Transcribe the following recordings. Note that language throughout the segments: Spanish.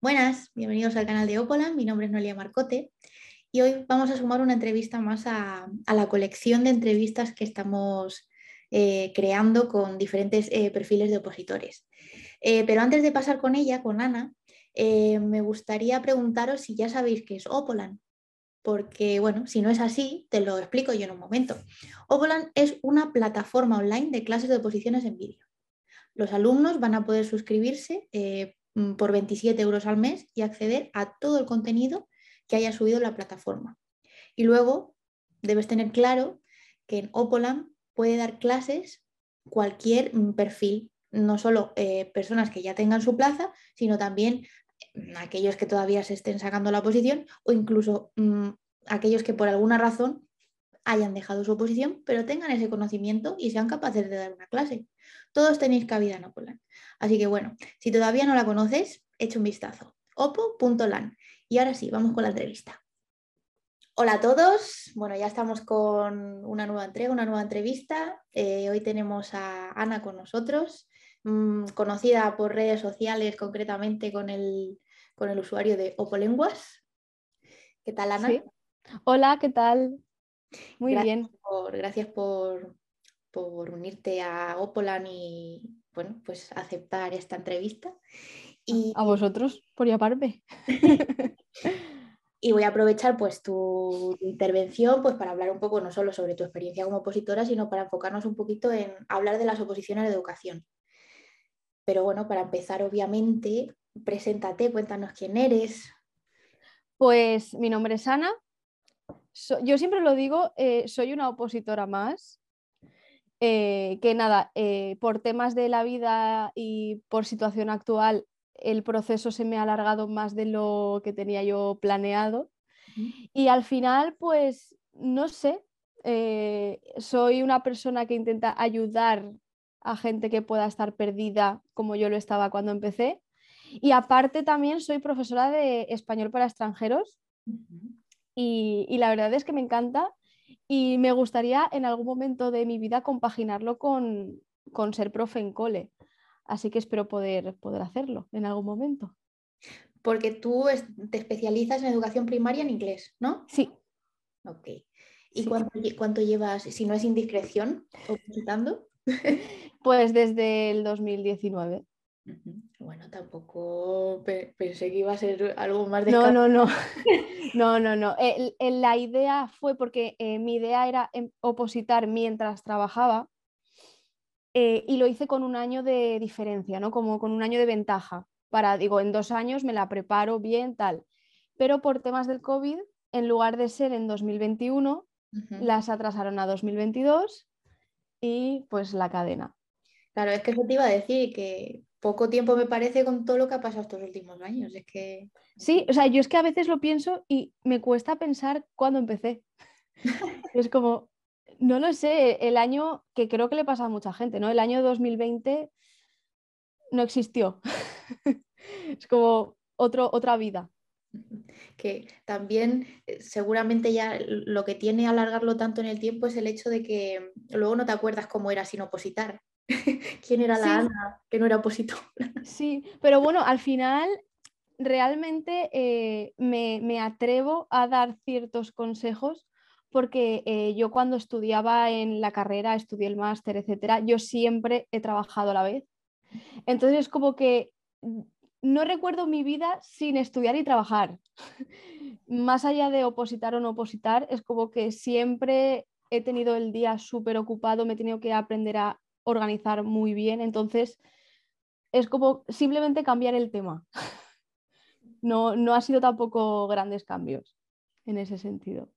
Buenas, bienvenidos al canal de Opolan. Mi nombre es Noelia Marcote y hoy vamos a sumar una entrevista más a, la colección de entrevistas que estamos eh, creando con diferentes eh, perfiles de opositores. Eh, pero antes de pasar con ella, con Ana, me gustaría preguntaros si ya sabéis qué es Opolan. Porque, bueno, si no es así, te lo explico yo en un momento. Opolan es una plataforma online de clases de oposiciones en vídeo. Los alumnos van a poder suscribirse por 27 euros al mes y acceder a todo el contenido que haya subido la plataforma. Y luego debes tener claro que en Opolam puede dar clases cualquier mm, perfil, no solo eh, personas que ya tengan su plaza, sino también mm, aquellos que todavía se estén sacando la posición o incluso aquellos que por alguna razón hayan dejado su oposición, pero tengan ese conocimiento y sean capaces de dar una clase. Todos tenéis cabida en Opolan. Así que bueno, si todavía no la conoces, echa un vistazo. opo.lan. Y ahora sí, vamos con la entrevista. Hola a todos. Bueno, ya estamos con una nueva entrega, una nueva entrevista. Eh, hoy tenemos a Ana con nosotros, mm, conocida por redes sociales, concretamente con el, con el usuario de Opolenguas. ¿Qué tal, Ana? Hola, ¿qué tal? Muy bien. gracias por, por unirte a Opolan y bueno, pues aceptar esta entrevista. Y, a vosotros, por llamarme. y voy a aprovechar pues tu, intervención pues para hablar un poco no solo sobre tu experiencia como opositora, sino para enfocarnos un poquito en hablar de las oposiciones de educación. Pero bueno, para empezar, obviamente, preséntate, cuéntanos quién eres. Pues mi nombre es Ana. yo siempre lo digo, eh, soy una opositora más. Eh, que nada, eh, por temas de la vida y por situación actual, el proceso se me ha alargado más de lo que tenía yo planeado. Y al final, pues, no sé, eh, soy una persona que intenta ayudar a gente que pueda estar perdida como yo lo estaba cuando empecé. Y aparte también soy profesora de español para extranjeros. y, la verdad es que me encanta y me gustaría en algún momento de mi vida compaginarlo con, ser profe en cole. Así que espero poder, poder hacerlo en algún momento. Porque tú te especializas en educación primaria en inglés, ¿no? Sí. Ok. ¿Y Cuánto, llevas, si no es indiscreción, opositando? Pues desde el 2019. Bueno, tampoco pensé que iba a ser algo más de... No, no, no. no, no, no. la idea fue porque eh, mi idea era em, opositar mientras trabajaba eh, y lo hice con un año de diferencia, ¿no? Como con un año de ventaja. Para, digo, en dos años me la preparo bien, tal. Pero por temas del COVID, en lugar de ser en 2021, las atrasaron a 2022 y pues la cadena. Claro, es que eso te iba a decir que poco tiempo me parece con todo lo que ha pasado estos últimos años. Es que... Sí, o sea, yo es que a veces lo pienso y me cuesta pensar cuándo empecé. es como, no lo sé, el año que creo que le pasa a mucha gente, ¿no? El año 2020 no existió. es como otro, otra vida. Que también eh, seguramente ya lo que tiene alargarlo tanto en el tiempo es el hecho de que luego no te acuerdas cómo era sin opositar. quién era la Ana que no era opositora. Sí, pero bueno, al final realmente eh, me, atrevo a dar ciertos consejos porque eh, yo cuando estudiaba en la carrera, estudié el máster, etcétera, yo siempre he trabajado a la vez. Entonces es como que no recuerdo mi vida sin estudiar y trabajar. Más allá de opositar o no opositar, es como que siempre he tenido el día súper ocupado, me he tenido que aprender a organizar muy bien. Entonces, es como simplemente cambiar el tema. No, no ha sido tampoco grandes cambios en ese sentido.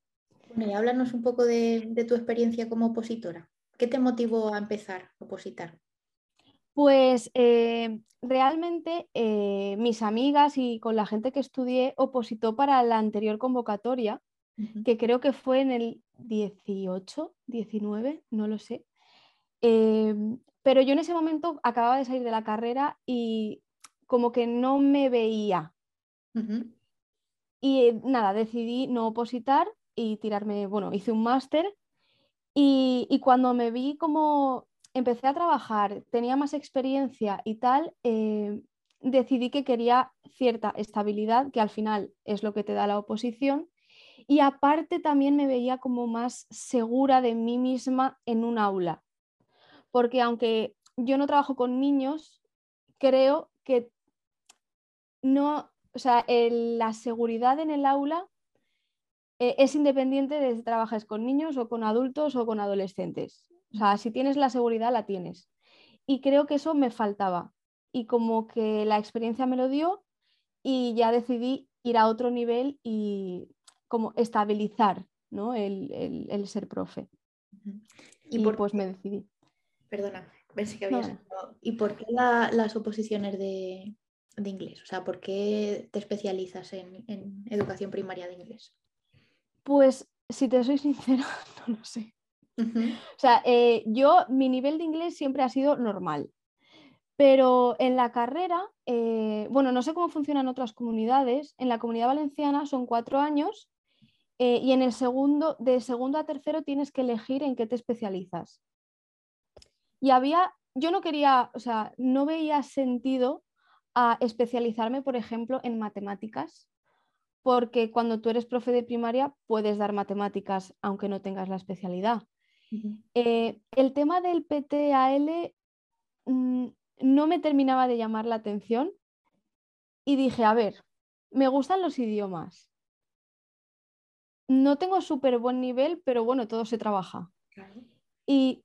Bueno, y háblanos un poco de, tu experiencia como opositora. ¿Qué te motivó a empezar a opositar? Pues eh, realmente eh, mis amigas y con la gente que estudié opositó para la anterior convocatoria, que creo que fue en el 18, 19, no lo sé. Em, pero yo en ese momento acababa de salir de la carrera y como que no me veía. Y eh, nada, decidí no opositar y tirarme, bueno, hice un máster y, cuando me vi como empecé a trabajar, tenía más experiencia y tal, eh, decidí que quería cierta estabilidad, que al final es lo que te da la oposición, y aparte también me veía como más segura de mí misma en un aula, porque aunque yo no trabajo con niños, creo que no, o sea, la seguridad en el aula eh, es independiente de si trabajas con niños o con adultos o con adolescentes. O sea, si tienes la seguridad, la tienes. Y creo que eso me faltaba. Y como que la experiencia me lo dio y ya decidí ir a otro nivel y como estabilizar ¿no? el, ser profe. Y, por pues me decidí. Perdona, pensé que habías... ¿Y por qué las oposiciones de, inglés? O sea, ¿por qué te especializas en educación primaria de inglés? Pues si te soy sincera, no lo sé. O sea, eh, yo, mi nivel de inglés siempre ha sido normal, pero en la carrera, eh, bueno, no sé cómo funcionan otras comunidades, en la comunidad valenciana son cuatro años eh, y en el segundo, de segundo a tercero tienes que elegir en qué te especializas. Y había, yo no quería, o sea, no veía sentido a especializarme, por ejemplo, en matemáticas porque cuando tú eres profe de primaria puedes dar matemáticas aunque no tengas la especialidad. Eh, el tema del PTAL mm, no me terminaba de llamar la atención y dije, a ver, me gustan los idiomas. No tengo súper buen nivel, pero bueno, todo se trabaja. Y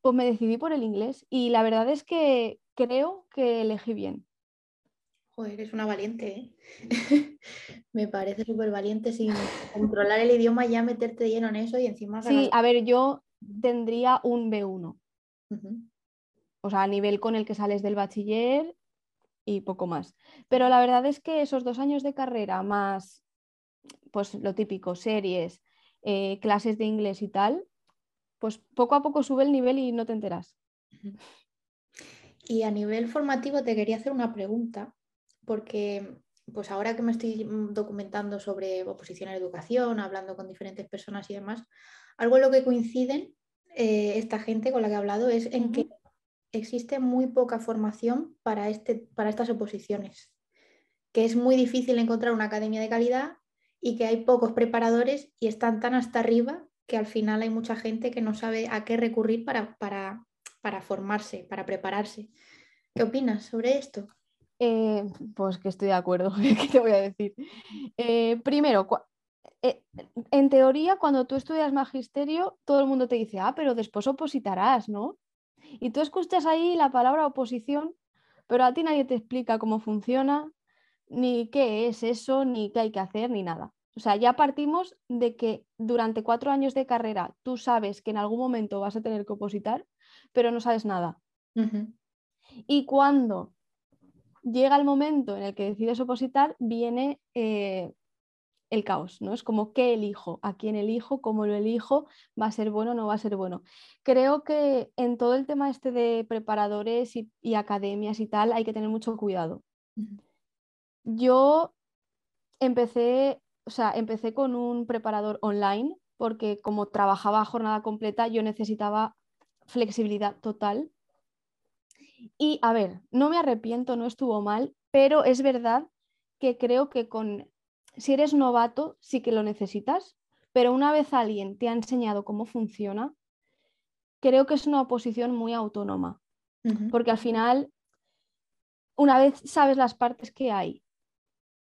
pues me decidí por el inglés y la verdad es que creo que elegí bien. Joder, eres una valiente, ¿eh? Me parece súper valiente sin controlar el idioma ya meterte lleno en eso y encima... Sí, a ver, yo tendría un B1. O sea, a nivel con el que sales del bachiller y poco más. Pero la verdad es que esos dos años de carrera más, pues lo típico, series, eh, clases de inglés y tal, pues poco a poco sube el nivel y no te enteras. Y a nivel formativo te quería hacer una pregunta porque pues ahora que me estoy mm, documentando sobre oposición a la educación, hablando con diferentes personas y demás, algo en lo que coinciden eh, esta gente con la que he hablado es en que existe muy poca formación para, este, para estas oposiciones, que es muy difícil encontrar una academia de calidad y que hay pocos preparadores y están tan hasta arriba que al final hay mucha gente que no sabe a qué recurrir para, para, para formarse, para prepararse. ¿Qué opinas sobre esto? Eh, pues que estoy de acuerdo, ¿qué te voy a decir? Eh, primero, eh, en teoría, cuando tú estudias magisterio, todo el mundo te dice, ah, pero después opositarás, ¿no? Y tú escuchas ahí la palabra oposición, pero a ti nadie te explica cómo funciona, ni qué es eso, ni qué hay que hacer, ni nada. O sea, ya partimos de que durante cuatro años de carrera tú sabes que en algún momento vas a tener que opositar, pero no sabes nada. Y cuando llega el momento en el que decides opositar, viene eh, el caos, ¿no? Es como qué elijo, a quién elijo, cómo lo elijo, va a ser bueno o no va a ser bueno. Creo que en todo el tema este de preparadores y, academias y tal hay que tener mucho cuidado. Yo empecé, o sea, empecé con un preparador online porque como trabajaba a jornada completa yo necesitaba flexibilidad total. Y a ver, no me arrepiento, no estuvo mal, pero es verdad que creo que con, si eres novato, sí que lo necesitas, pero una vez alguien te ha enseñado cómo funciona, creo que es una oposición muy autónoma, porque al final, una vez sabes las partes que hay,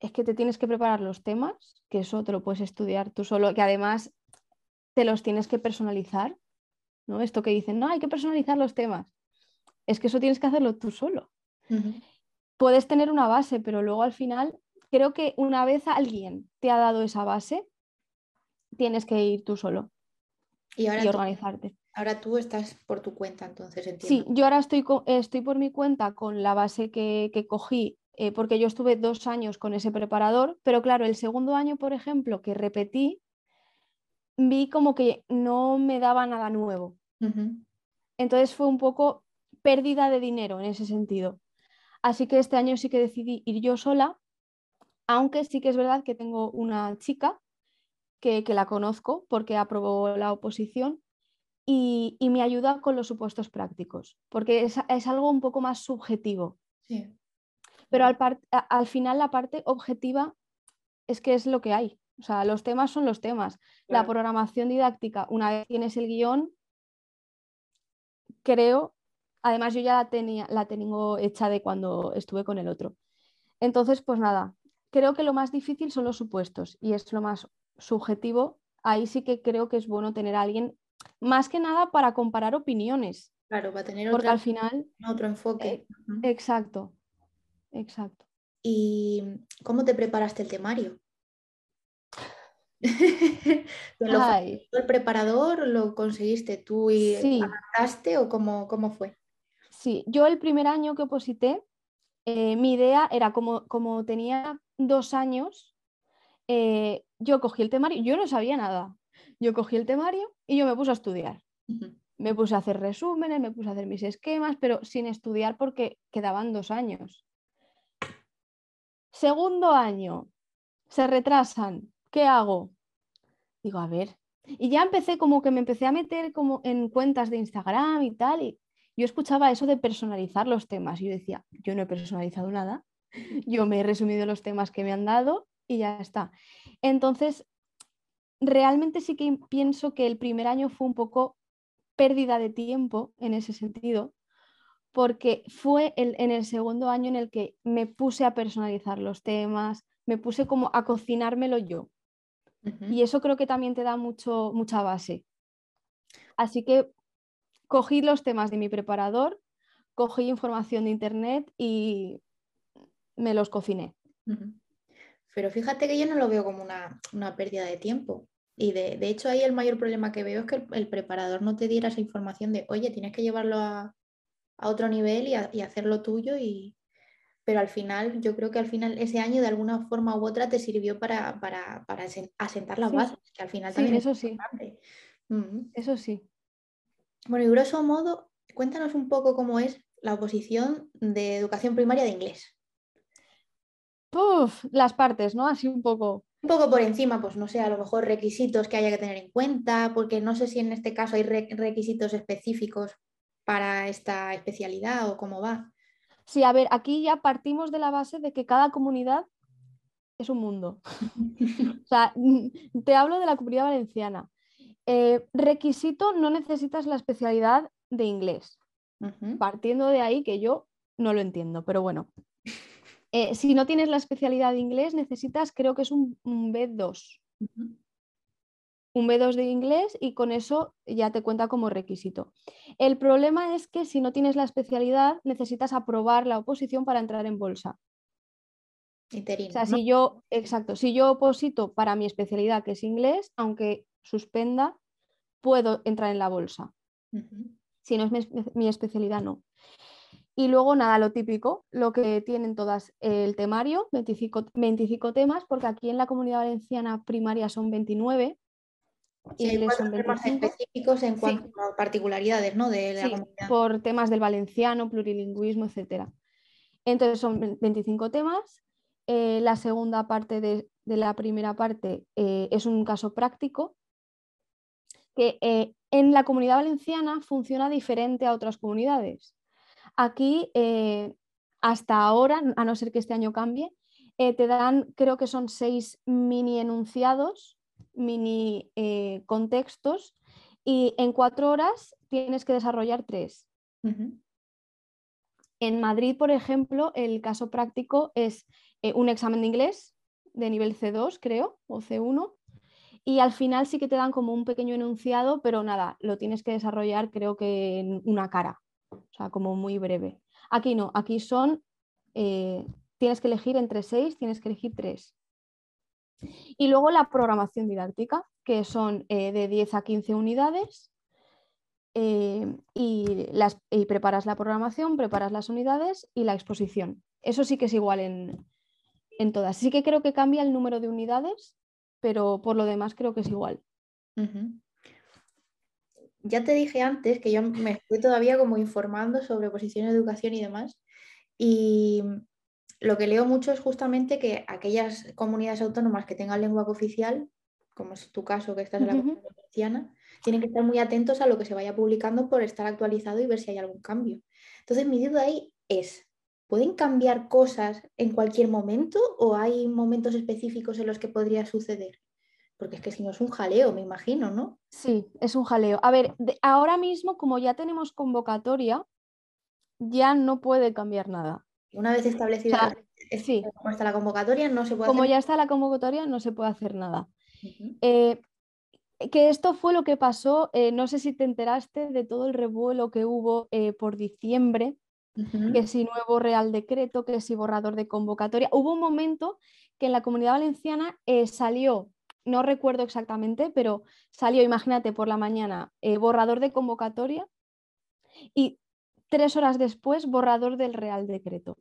es que te tienes que preparar los temas, que eso te lo puedes estudiar tú solo, que además te los tienes que personalizar, ¿no? Esto que dicen, no, hay que personalizar los temas es que eso tienes que hacerlo tú solo. Puedes tener una base, pero luego al final, creo que una vez alguien te ha dado esa base, tienes que ir tú solo y, organizarte. Ahora tú estás por tu cuenta, entonces entiendo. Sí, yo ahora estoy, estoy por mi cuenta con la base que, cogí, eh, porque yo estuve dos años con ese preparador, pero claro, el segundo año, por ejemplo, que repetí, vi como que no me daba nada nuevo. Entonces fue un poco pérdida de dinero en ese sentido. Así que este año sí que decidí ir yo sola, aunque sí que es verdad que tengo una chica que, la conozco porque aprobó la oposición y, me ayuda con los supuestos prácticos, porque es, algo un poco más subjetivo. Pero al, al final la parte objetiva es que es lo que hay. O sea, los temas son los temas. La programación didáctica, una vez tienes el guion, creo, además yo ya la, tenía, la tengo hecha de cuando estuve con el otro. Entonces, pues nada, creo que lo más difícil son los supuestos y es lo más subjetivo. Ahí sí que creo que es bueno tener a alguien, más que nada para comparar opiniones. Claro, para tener porque al final, otro enfoque. Eh, exacto, exacto. ¿Y cómo te preparaste el temario? ¿Lo el preparador? ¿Lo conseguiste tú y sí. o cómo, cómo, fue? Sí, yo el primer año que oposité, eh, mi idea era como, como tenía dos años, eh, yo cogí el temario, yo no sabía nada. Yo cogí el temario y yo me puse a estudiar. Me puse a hacer resúmenes, me puse a hacer mis esquemas, pero sin estudiar porque quedaban dos años. Segundo año, se retrasan. ¿Qué hago? Digo, a ver. Y ya empecé como que me empecé a meter como en cuentas de Instagram y tal. Y yo escuchaba eso de personalizar los temas. Y yo decía, yo no he personalizado nada. Yo me he resumido los temas que me han dado y ya está. Entonces, realmente sí que pienso que el primer año fue un poco pérdida de tiempo en ese sentido, porque fue el, en el segundo año en el que me puse a personalizar los temas, me puse como a cocinármelo yo. Y eso creo que también te da mucho, mucha base. Así que cogí los temas de mi preparador, cogí información de internet y me los cociné. Pero fíjate que yo no lo veo como una, pérdida de tiempo. Y de, hecho ahí el mayor problema que veo es que el, preparador no te diera esa información de, oye, tienes que llevarlo a, otro nivel y, y, hacerlo tuyo y, pero al final, yo creo que al final ese año de alguna forma u otra te sirvió para, para, asentar las bases, que al final también eso sí. Eso sí. Bueno, y grosso modo, cuéntanos un poco cómo es la oposición de educación primaria de inglés. Puf, las partes, ¿no? Así un poco. Un poco por encima, pues no sé, a lo mejor requisitos que haya que tener en cuenta, porque no sé si en este caso hay requisitos específicos para esta especialidad o cómo va. Sí, a ver, aquí ya partimos de la base de que cada comunidad es un mundo. o sea, te hablo de la comunidad valenciana. Eh, requisito, no necesitas la especialidad de inglés. Partiendo de ahí que yo no lo entiendo, pero bueno. Eh, si no tienes la especialidad de inglés, necesitas, creo que es un, B2 un B2 de inglés y con eso ya te cuenta como requisito. El problema es que si no tienes la especialidad, necesitas aprobar la oposición para entrar en bolsa. o sea, si yo, exacto, si yo oposito para mi especialidad, que es inglés, aunque suspenda, puedo entrar en la bolsa. Si no es mi, especialidad, no. Y luego, nada, lo típico, lo que tienen todas, el temario, 25, 25 temas, porque aquí en la comunidad valenciana primaria son 29 temas específicos en cuanto a particularidades ¿no? de la comunidad. Por temas del valenciano, plurilingüismo, etc. Entonces son 25 temas. Eh, la segunda parte de, la primera parte eh, es un caso práctico que eh, en la comunidad valenciana funciona diferente a otras comunidades. Aquí, hasta ahora, a no ser que este año cambie, te dan, creo que son seis mini enunciados mini eh, contextos y en cuatro horas tienes que desarrollar tres. En Madrid, por ejemplo, el caso práctico es eh, un examen de inglés de nivel C2, creo, o C1, y al final sí que te dan como un pequeño enunciado, pero nada, lo tienes que desarrollar creo que en una cara, o sea, como muy breve. Aquí no, aquí son, eh, tienes que elegir entre seis, tienes que elegir tres. Y luego la programación didáctica, que son eh, de 10 a 15 unidades. Eh, y, las, preparas la programación, preparas las unidades y la exposición. Eso sí que es igual en, todas. Sí que creo que cambia el número de unidades, pero por lo demás creo que es igual. Ya te dije antes que yo me estoy todavía como informando sobre posición de educación y demás. Y lo que leo mucho es justamente que aquellas comunidades autónomas que tengan lengua oficial, como es tu caso que estás en la comunidad valenciana, tienen que estar muy atentos a lo que se vaya publicando por estar actualizado y ver si hay algún cambio. Entonces mi duda ahí es, ¿pueden cambiar cosas en cualquier momento o hay momentos específicos en los que podría suceder? Porque es que si no es un jaleo, me imagino, ¿no? Sí, es un jaleo. A ver, ahora mismo, como ya tenemos convocatoria, ya no puede cambiar nada. Una vez establecida sí. como está la convocatoria, no se puede Como ya está la convocatoria, no se puede hacer nada. Eh, que esto fue lo que pasó, eh, no sé si te enteraste de todo el revuelo que hubo eh, por diciembre, que si nuevo Real Decreto, que si borrador de convocatoria. Hubo un momento que en la comunidad valenciana salió, no recuerdo exactamente, pero salió, imagínate, por la mañana, borrador de convocatoria y tres horas después, borrador del Real Decreto.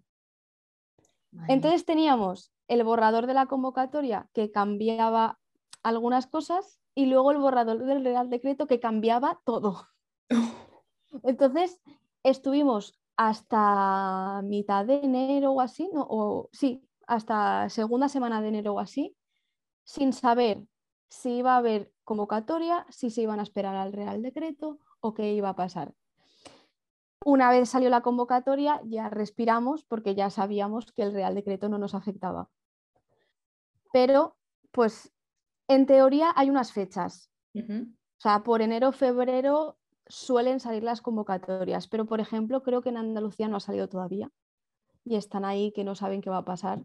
Entonces teníamos el borrador de la convocatoria que cambiaba algunas cosas y luego el borrador del Real Decreto que cambiaba todo. Entonces estuvimos hasta mitad de enero o así, ¿no? o sí, hasta segunda semana de enero o así, sin saber si iba a haber convocatoria, si se iban a esperar al Real Decreto o qué iba a pasar. Una vez salió la convocatoria, ya respiramos porque ya sabíamos que el Real Decreto no nos afectaba. Pero, pues, en teoría hay unas fechas. O sea, por enero, febrero suelen salir las convocatorias, pero, por ejemplo, creo que en Andalucía no ha salido todavía y están ahí que no saben qué va a pasar.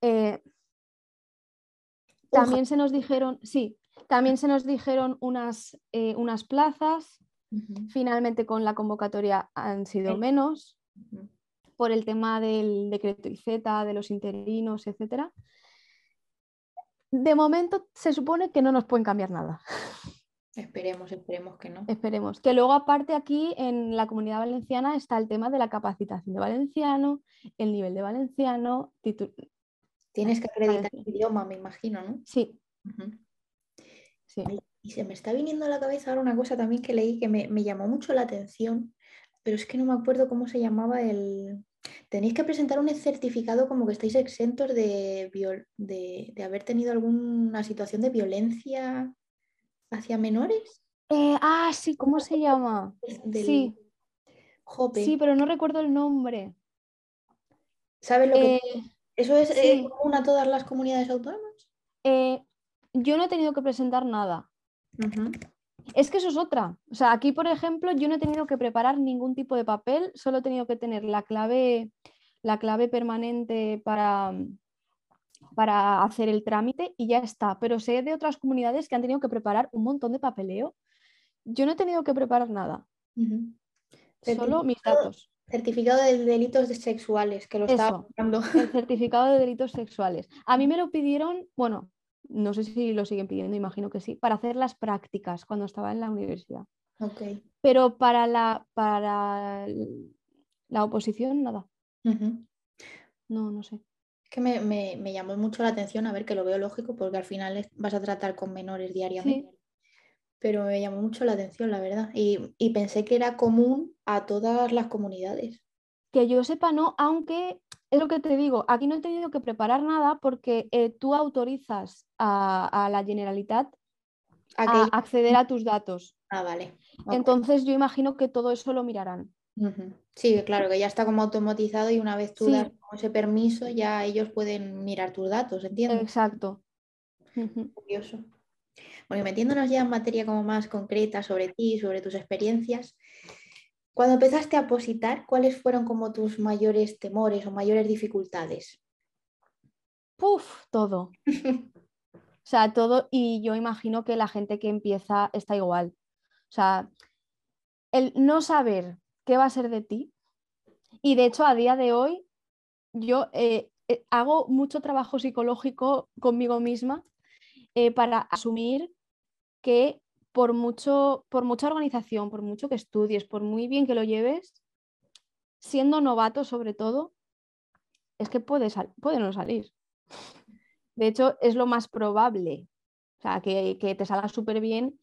Eh, también se nos dijeron, sí, también se nos dijeron unas, eh, unas plazas Finalmente con la convocatoria han sido menos por el tema del decreto IZ, de los interinos, etc. De momento se supone que no nos pueden cambiar nada. Esperemos, esperemos que no. Esperemos. Que luego aparte aquí en la comunidad valenciana está el tema de la capacitación de valenciano, el nivel de valenciano. Tienes que acreditar el idioma, me imagino, ¿no? Sí. sí. Y se me está viniendo a la cabeza ahora una cosa también que leí que me, llamó mucho la atención, pero es que no me acuerdo cómo se llamaba el... Tenéis que presentar un certificado como que estáis exentos de, de, haber tenido alguna situación de violencia hacia menores. Eh, ah, sí, ¿cómo se llama? Sí. Sí, pero no recuerdo el nombre. ¿Sabes lo que... Eh, ¿Eso es eh, común a todas las comunidades autónomas? yo no he tenido que presentar nada. Es que eso es otra. O sea, aquí, por ejemplo, yo no he tenido que preparar ningún tipo de papel, solo he tenido que tener la clave, la clave permanente para, para hacer el trámite y ya está. Pero sé de otras comunidades que han tenido que preparar un montón de papeleo. Yo no he tenido que preparar nada. Solo mis datos. Certificado de delitos sexuales, que lo estaba buscando. El certificado de delitos sexuales. A mí me lo pidieron, bueno, no sé si lo siguen pidiendo, imagino que sí, para hacer las prácticas cuando estaba en la universidad. Okay. Pero para la, para la oposición, nada. No, no sé. Es que me, llamó mucho la atención, a ver, que lo veo lógico, porque al final vas a tratar con menores diariamente. Pero me llamó mucho la atención, la verdad. Y, y pensé que era común a todas las comunidades. Que yo sepa, no, aunque es lo que te digo, aquí no he tenido que preparar nada porque eh, tú autorizas a, la Generalitat a, acceder a tus datos. Ah, vale. Entonces yo imagino que todo eso lo mirarán. Sí, claro, que ya está como automatizado y una vez tú das ese permiso ya ellos pueden mirar tus datos, ¿entiendes? Exacto. Curioso. Bueno, metiéndonos ya en materia como más concreta sobre ti, sobre tus experiencias, cuando empezaste a positar, ¿cuáles fueron como tus mayores temores o mayores dificultades? Puf, todo. o sea, todo y yo imagino que la gente que empieza está igual. O sea, el no saber qué va a ser de ti. Y de hecho, a día de hoy, yo eh, eh, hago mucho trabajo psicológico conmigo misma eh, para asumir que por, mucho, por mucha organización, por mucho que estudies, por muy bien que lo lleves, siendo novato sobre todo, es que puede, puede no salir. De hecho, es lo más probable. O sea, que, te salga súper bien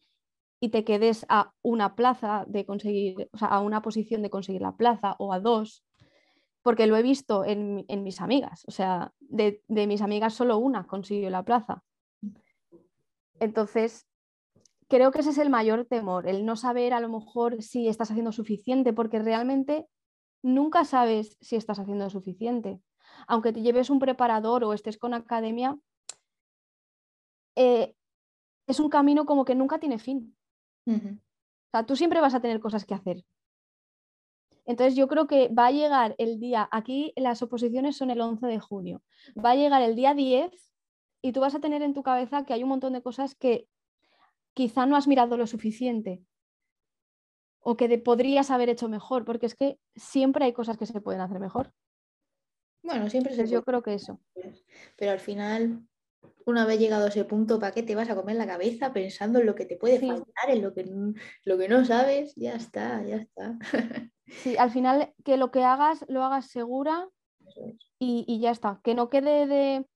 y te quedes a una plaza de conseguir, o sea, a una posición de conseguir la plaza o a dos, porque lo he visto en, mis amigas. O sea, de, de mis amigas solo una consiguió la plaza. Entonces, creo que ese es el mayor temor, el no saber a lo mejor si estás haciendo suficiente, porque realmente nunca sabes si estás haciendo suficiente. Aunque te lleves un preparador o estés con academia, eh, es un camino como que nunca tiene fin. O sea, tú siempre vas a tener cosas que hacer. Entonces yo creo que va a llegar el día, aquí las oposiciones son el 11 de junio, va a llegar el día 10 y tú vas a tener en tu cabeza que hay un montón de cosas que quizá no has mirado lo suficiente o que podrías haber hecho mejor, porque es que siempre hay cosas que se pueden hacer mejor. Bueno, siempre se Yo creo que eso. Pero al final, una vez llegado a ese punto, ¿para qué te vas a comer la cabeza pensando en lo que te puede faltar, en lo que, lo que no sabes? Ya está, ya está. Sí, al final que lo que hagas lo hagas segura y, ya está. Que no quede de,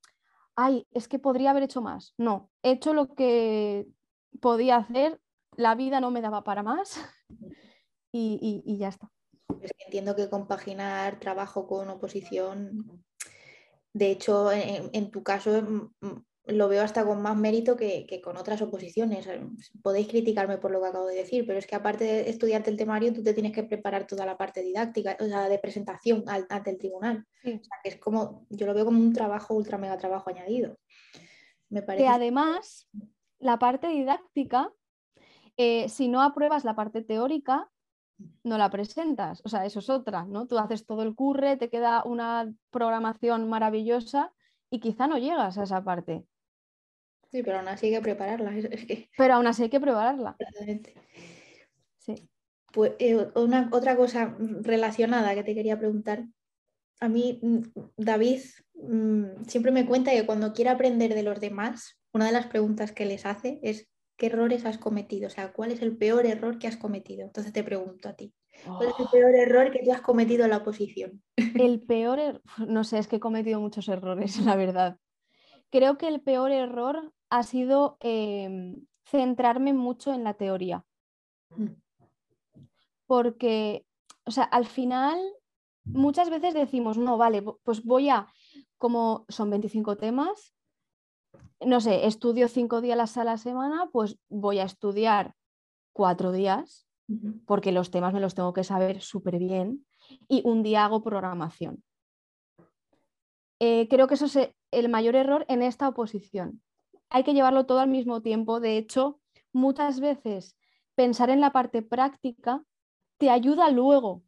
ay, es que podría haber hecho más. No, he hecho lo que podía hacer, la vida no me daba para más y, ya está. entiendo que compaginar trabajo con oposición, de hecho, en tu caso mm, mm, lo veo hasta con más mérito que, con otras oposiciones. Eh, podéis criticarme por lo que acabo de decir, pero es que aparte de estudiarte el temario, tú te tienes que preparar toda la parte didáctica, o sea, de presentación ante el tribunal. O sea, que es como, yo lo veo como un trabajo, ultra mega trabajo añadido. Me parece. Que además, la parte didáctica, eh, si no apruebas la parte teórica, no la presentas. O sea, eso es otra, ¿no? Tú haces todo el curre, te queda una programación maravillosa y quizá no llegas a esa parte. Sí, pero aún así hay que prepararla. Pero aún así hay que prepararla. Sí. Pues, eh, una, otra cosa relacionada que te quería preguntar. A mí, mm, David mm, siempre me cuenta que cuando quiere aprender de los demás, una de las preguntas que les hace es ¿qué errores has cometido? O sea, ¿cuál es el peor error que has cometido? Entonces te pregunto a ti. ¿Cuál es el oh. peor error que tú has cometido en la oposición? El peor, error, no sé, es que he cometido muchos errores, la verdad. Creo que el peor error ha sido em, centrarme mucho en la teoría. Mm. Porque, o sea, al final muchas veces decimos, no, vale, pues voy a, como son 25 temas, no sé, estudio cinco días a la semana, pues voy a estudiar cuatro días, porque los temas me los tengo que saber súper bien, y un día hago programación. Eh, creo que eso es el mayor error en esta oposición hay que llevarlo todo al mismo tiempo. De hecho, muchas veces pensar en la parte práctica te ayuda luego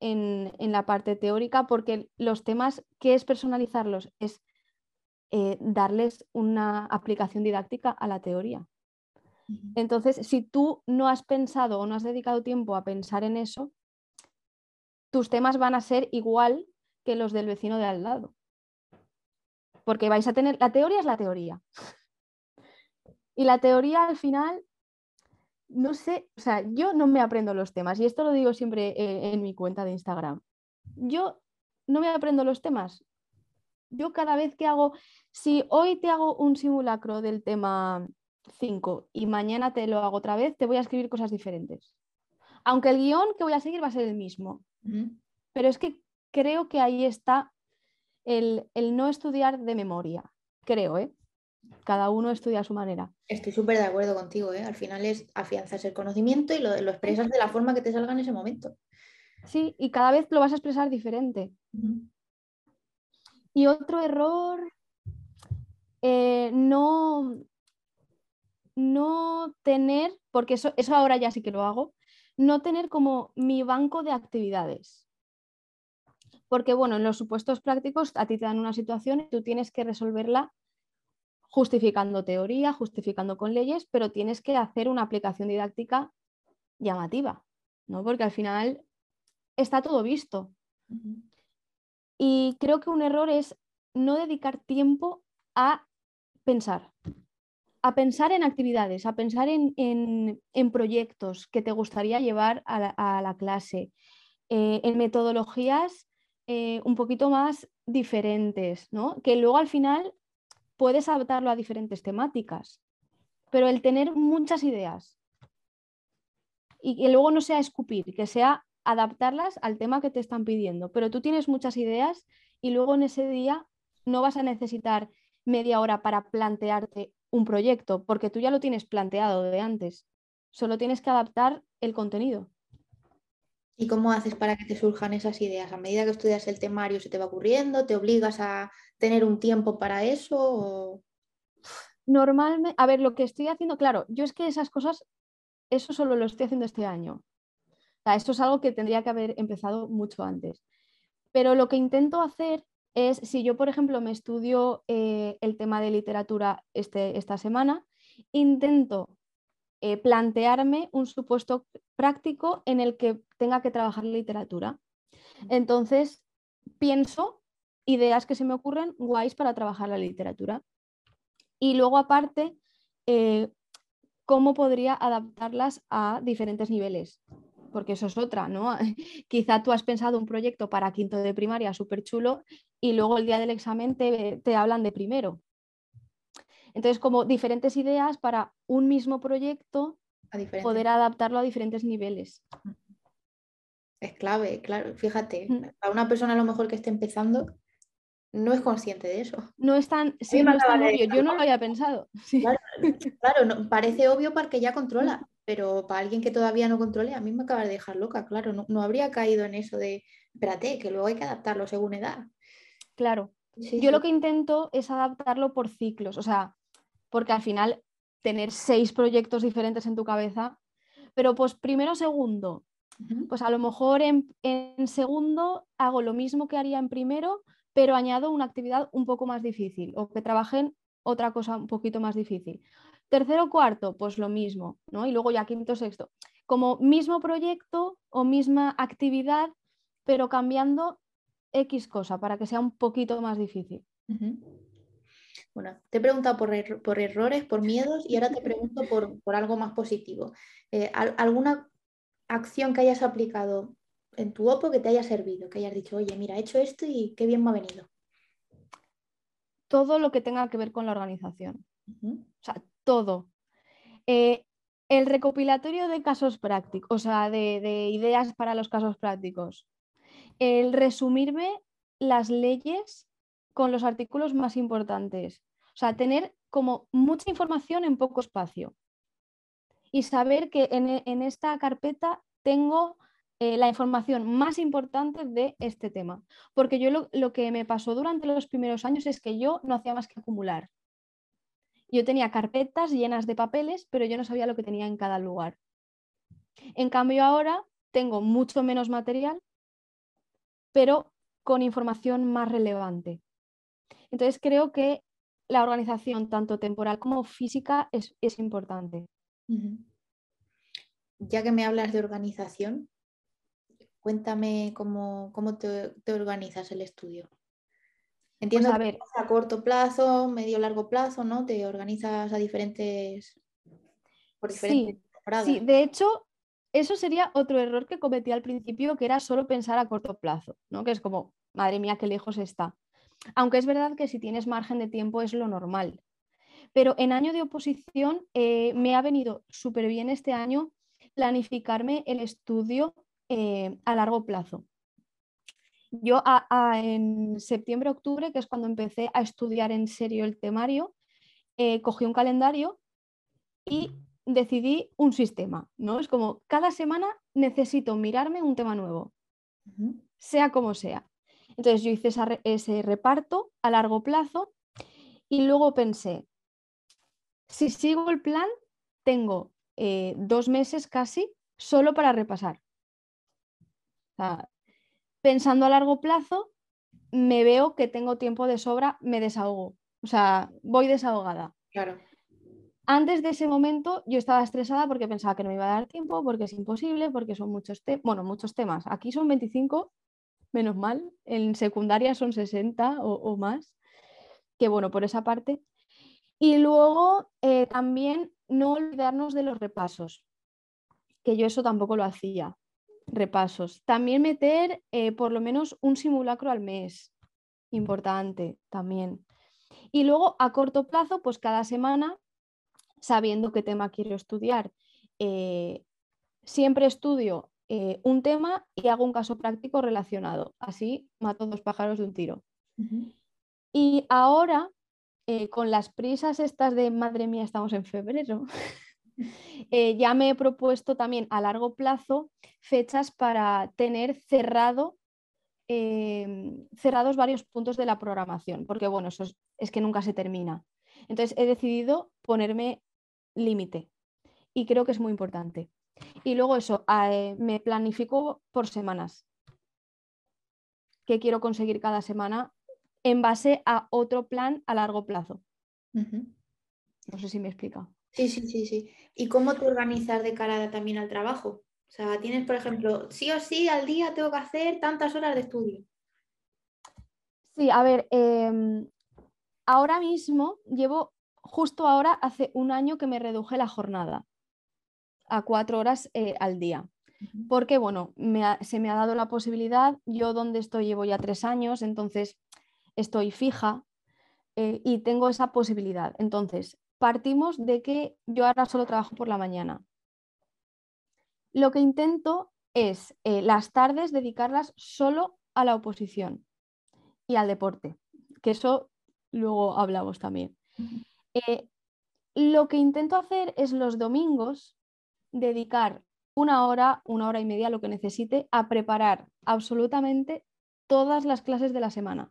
en, la parte teórica porque los temas, ¿qué es personalizarlos? Es eh, darles una aplicación didáctica a la teoría. Entonces, si tú no has pensado o no has dedicado tiempo a pensar en eso, tus temas van a ser igual que los del vecino de al lado. Porque vais a tener, la teoría es la teoría. Y la teoría al final, no sé, o sea, yo no me aprendo los temas y esto lo digo siempre eh, en mi cuenta de Instagram. Yo no me aprendo los temas. Yo cada vez que hago, si hoy te hago un simulacro del tema 5 y mañana te lo hago otra vez, te voy a escribir cosas diferentes. Aunque el guion que voy a seguir va a ser el mismo. Pero es que creo que ahí está el, el no estudiar de memoria. Creo, ¿eh? cada uno estudia a su manera. Estoy súper de acuerdo contigo, ¿eh? al final es afianzarse el conocimiento y lo, expresas de la forma que te salga en ese momento. Sí, y cada vez lo vas a expresar diferente. Y otro error, eh, no, no tener, porque eso, eso ahora ya sí que lo hago, no tener como mi banco de actividades. Porque bueno, en los supuestos prácticos a ti te dan una situación y tú tienes que resolverla justificando teoría, justificando con leyes, pero tienes que hacer una aplicación didáctica llamativa, ¿no? Porque al final está todo visto. Y creo que un error es no dedicar tiempo a pensar, a pensar en actividades, a pensar en, proyectos que te gustaría llevar a la, clase, eh, en metodologías eh, un poquito más diferentes, ¿no? que luego al final puedes adaptarlo a diferentes temáticas, pero el tener muchas ideas y que luego no sea escupir, que sea adaptarlas al tema que te están pidiendo, pero tú tienes muchas ideas y luego en ese día no vas a necesitar media hora para plantearte un proyecto, porque tú ya lo tienes planteado de antes, solo tienes que adaptar el contenido. ¿Y cómo haces para que te surjan esas ideas? ¿A medida que estudias el temario se te va ocurriendo? ¿Te obligas a tener un tiempo para eso? Normalmente, a ver, lo que estoy haciendo, claro, yo es que esas cosas, eso solo lo estoy haciendo este año. Sea, esto es algo que tendría que haber empezado mucho antes. Pero lo que intento hacer es, si yo, por ejemplo, me estudio eh, el tema de literatura este, esta semana, intento eh, plantearme un supuesto práctico en el que tenga que trabajar literatura. Entonces, pienso ideas que se me ocurren guays para trabajar la literatura. Y luego, aparte, eh, cómo podría adaptarlas a diferentes niveles. Porque eso es otra, ¿no? Quizá tú has pensado un proyecto para quinto de primaria súper chulo y luego el día del examen te, te hablan de primero. Entonces, como diferentes ideas para un mismo proyecto, poder adaptarlo a diferentes niveles. Es clave, claro. Fíjate, mm. a una persona a lo mejor que esté empezando no es consciente de eso. No es tan, sí, no es obvio, yo no lo había pensado. Claro, parece obvio para que ya controla. Pero para alguien que todavía no controle, a mí me acaba de dejar loca, claro, no, habría caído en eso de, espérate, que luego hay que adaptarlo según edad. Claro, yo lo que intento es adaptarlo por ciclos, o sea, porque al final tener seis proyectos diferentes en tu cabeza, pero pues primero, segundo, pues a lo mejor en, segundo hago lo mismo que haría en primero, pero añado una actividad un poco más difícil o que trabajen otra cosa un poquito más difícil. Tercero, cuarto, pues lo mismo, ¿no? Y luego ya quinto, sexto. Como mismo proyecto o misma actividad, pero cambiando X cosa para que sea un poquito más difícil. Bueno, te he preguntado por, errores, por miedos y ahora te pregunto por, algo más positivo. Eh, ¿Alguna acción que hayas aplicado en tu OPO que te haya servido? Que hayas dicho, oye, mira, he hecho esto y qué bien me ha venido. Todo lo que tenga que ver con la organización. O sea, todo. Eh, el recopilatorio de casos prácticos, o sea, de, de ideas para los casos prácticos. El resumirme las leyes con los artículos más importantes. O sea, tener como mucha información en poco espacio. Y saber que en, esta carpeta tengo eh, la información más importante de este tema. Porque yo lo, que me pasó durante los primeros años es que yo no hacía más que acumular. Yo tenía carpetas llenas de papeles, pero yo no sabía lo que tenía en cada lugar. En cambio ahora tengo mucho menos material, pero con información más relevante. Entonces creo que la organización, tanto temporal como física, es, importante. Ya que me hablas de organización, cuéntame cómo, te, organizas el estudio. Entiendo pues a que a corto plazo, medio largo plazo, ¿no? Te organizas a diferentes, por diferentes sí, Sí, de hecho, eso sería otro error que cometí al principio, que era solo pensar a corto plazo, ¿no? Que es como, madre mía, qué lejos está. Aunque es verdad que si tienes margen de tiempo es lo normal. Pero en año de oposición eh, me ha venido súper bien este año planificarme el estudio eh, a largo plazo. Yo en septiembre-octubre, que es cuando empecé a estudiar en serio el temario, eh, cogí un calendario y decidí un sistema, ¿no? Es como cada semana necesito mirarme un tema nuevo, sea como sea. Entonces yo hice ese reparto a largo plazo y luego pensé, si sigo el plan, tengo eh, dos meses casi solo para repasar. Pensando a largo plazo, me veo que tengo tiempo de sobra, me desahogo. O sea, voy desahogada. Claro. Antes de ese momento yo estaba estresada porque pensaba que no me iba a dar tiempo, porque es imposible, porque son muchos temas, bueno, muchos temas. Aquí son 25 menos mal. En secundaria son 60 o, más, que bueno, por esa parte. Y luego eh, también no olvidarnos de los repasos, que yo eso tampoco lo hacía, repasos. También meter eh, por lo menos un simulacro al mes, importante también. Y luego a corto plazo, pues cada semana, sabiendo qué tema quiero estudiar, eh, siempre estudio eh, un tema y hago un caso práctico relacionado. Así mato dos pájaros de un tiro. Y ahora, eh, con las prisas estas de, madre mía, estamos en febrero, Eh, ya me he propuesto también a largo plazo fechas para tener cerrado, em, cerrados varios puntos de la programación, porque bueno, eso es, que nunca se termina. Entonces he decidido ponerme límite y creo que es muy importante. Y luego eso, eh, me planifico por semanas. ¿Qué quiero conseguir cada semana en base a otro plan a largo plazo? No sé si me explica. Sí, sí, sí, sí. ¿Y cómo te organizas de cara también al trabajo? O sea, tienes, por ejemplo, sí o sí al día tengo que hacer tantas horas de estudio. Sí, a ver, em, ahora mismo llevo, justo ahora, hace un año que me reduje la jornada a cuatro horas eh, al día. Porque, bueno, se me ha dado la posibilidad, yo donde estoy llevo ya tres años, entonces estoy fija eh, y tengo esa posibilidad. Entonces, partimos de que yo ahora solo trabajo por la mañana. Lo que intento es eh, las tardes dedicarlas solo a la oposición y al deporte, que eso luego hablamos también. Eh, lo que intento hacer es los domingos dedicar una hora, una hora y media, lo que necesite, a preparar absolutamente todas las clases de la semana.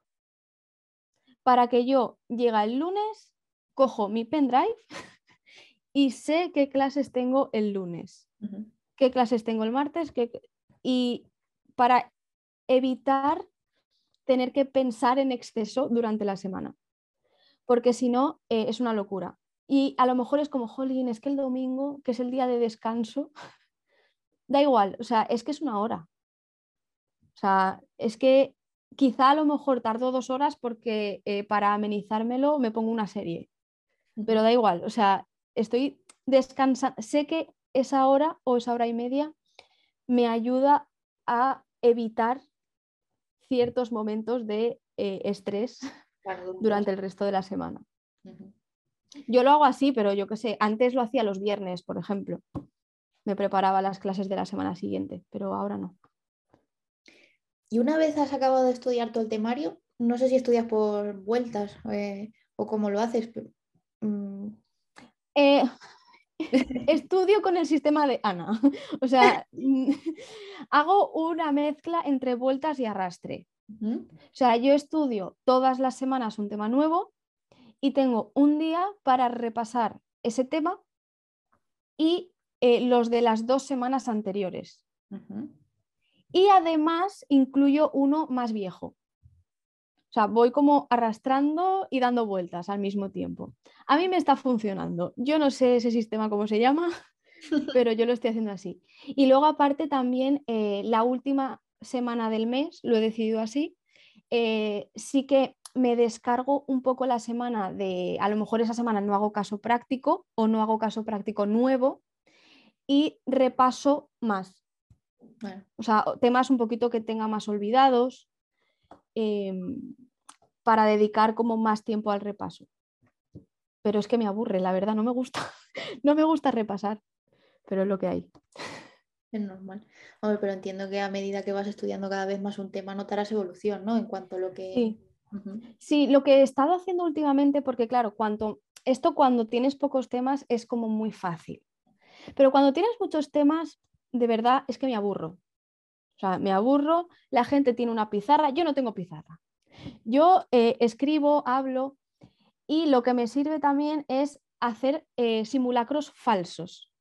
Para que yo llegue el lunes cojo mi pendrive y sé qué clases tengo el lunes, qué clases tengo el martes, y para evitar tener que pensar en exceso durante la semana, porque si no eh, es una locura. Y a lo mejor es como, jolín, es que el domingo, que es el día de descanso, da igual, o sea, es que es una hora. O sea, es que quizá a lo mejor tardo dos horas porque eh, para amenizármelo me pongo una serie pero da igual, o sea, estoy descansando, sé que esa hora o esa hora y media me ayuda a evitar ciertos momentos de eh, estrés durante el resto de la semana. Yo lo hago así, pero yo qué sé, antes lo hacía los viernes, por ejemplo. Me preparaba las clases de la semana siguiente, pero ahora no. Y una vez has acabado de estudiar todo el temario, no sé si estudias por vueltas eh, o cómo lo haces, pero Mm, eh, estudio con el sistema de Ana. O sea, mm, hago una mezcla entre vueltas y arrastre. O sea, yo estudio todas las semanas un tema nuevo y tengo un día para repasar ese tema y eh, los de las dos semanas anteriores. Y además incluyo uno más viejo. O sea, voy como arrastrando y dando vueltas al mismo tiempo. A mí me está funcionando. Yo no sé ese sistema cómo se llama, pero yo lo estoy haciendo así. Y luego aparte también eh, la última semana del mes, lo he decidido así, eh, sí que me descargo un poco la semana de, a lo mejor esa semana no hago caso práctico o no hago caso práctico nuevo y repaso más. O sea, temas un poquito que tenga más olvidados. Em, para dedicar como más tiempo al repaso. Pero es que me aburre, la verdad, no me gusta, no me gusta repasar, pero es lo que hay. Es normal. Hombre, pero entiendo que a medida que vas estudiando cada vez más un tema notarás evolución, ¿no? En cuanto a lo que... Sí. sí, lo que he estado haciendo últimamente, porque claro, cuanto, esto cuando tienes pocos temas es como muy fácil. Pero cuando tienes muchos temas, de verdad es que me aburro. O sea, me aburro, la gente tiene una pizarra, yo no tengo pizarra. Yo eh, escribo, hablo y lo que me sirve también es hacer eh, simulacros falsos.